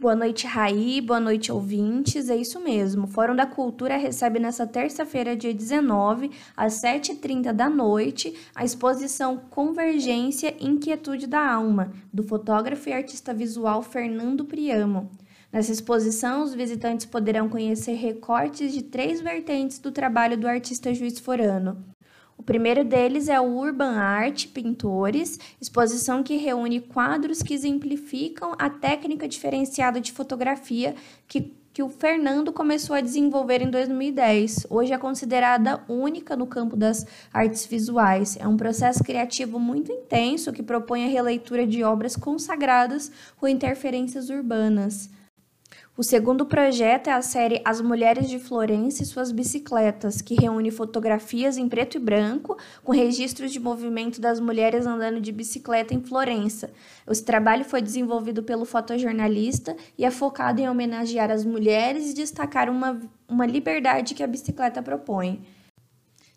Boa noite, Raí. Boa noite, ouvintes. É isso mesmo. O Fórum da Cultura recebe nesta terça-feira, dia 19, às 7h30 da noite, a exposição Convergência Inquietude da Alma, do fotógrafo e artista visual Fernando Priamo. Nessa exposição, os visitantes poderão conhecer recortes de três vertentes do trabalho do artista Juiz Forano: o primeiro deles é o Urban Art Pintores, exposição que reúne quadros que exemplificam a técnica diferenciada de fotografia que, que o Fernando começou a desenvolver em 2010. Hoje é considerada única no campo das artes visuais. É um processo criativo muito intenso que propõe a releitura de obras consagradas com interferências urbanas. O segundo projeto é a série As Mulheres de Florença e Suas Bicicletas, que reúne fotografias em preto e branco com registros de movimento das mulheres andando de bicicleta em Florença. Esse trabalho foi desenvolvido pelo fotojornalista e é focado em homenagear as mulheres e destacar uma, uma liberdade que a bicicleta propõe.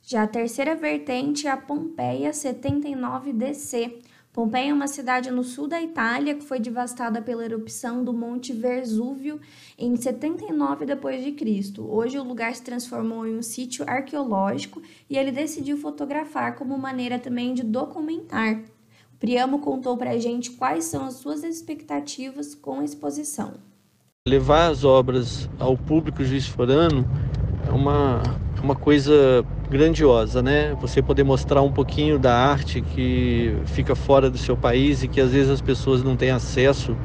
Já a terceira vertente é a Pompeia 79DC Pompeia é uma cidade no sul da Itália que foi devastada pela erupção do Monte Vesúvio em 79 d.C. Hoje o lugar se transformou em um sítio arqueológico e ele decidiu fotografar como maneira também de documentar. O Priamo contou para a gente quais são as suas expectativas com a exposição. Levar as obras ao público juiz forano é uma, uma coisa grandiosa, né? Você poder mostrar um pouquinho da arte que fica fora do seu país e que às vezes as pessoas não têm acesso.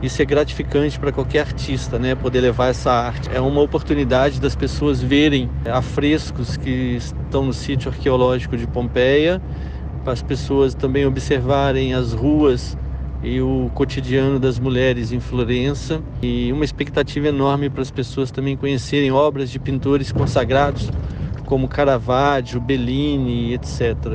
Isso é gratificante para qualquer artista, né? Poder levar essa arte. É uma oportunidade das pessoas verem afrescos que estão no sítio arqueológico de Pompeia, para as pessoas também observarem as ruas e o cotidiano das mulheres em Florença e uma expectativa enorme para as pessoas também conhecerem obras de pintores consagrados como Caravaggio, Bellini, etc.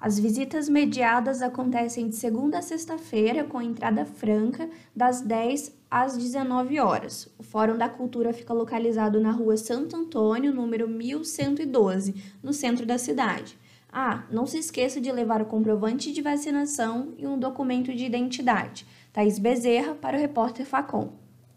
As visitas mediadas acontecem de segunda a sexta-feira, com entrada franca, das 10 às 19 horas. O Fórum da Cultura fica localizado na rua Santo Antônio, número 1112, no centro da cidade. Ah, não se esqueça de levar o comprovante de vacinação e um documento de identidade. Thaís Bezerra, para o repórter Facom.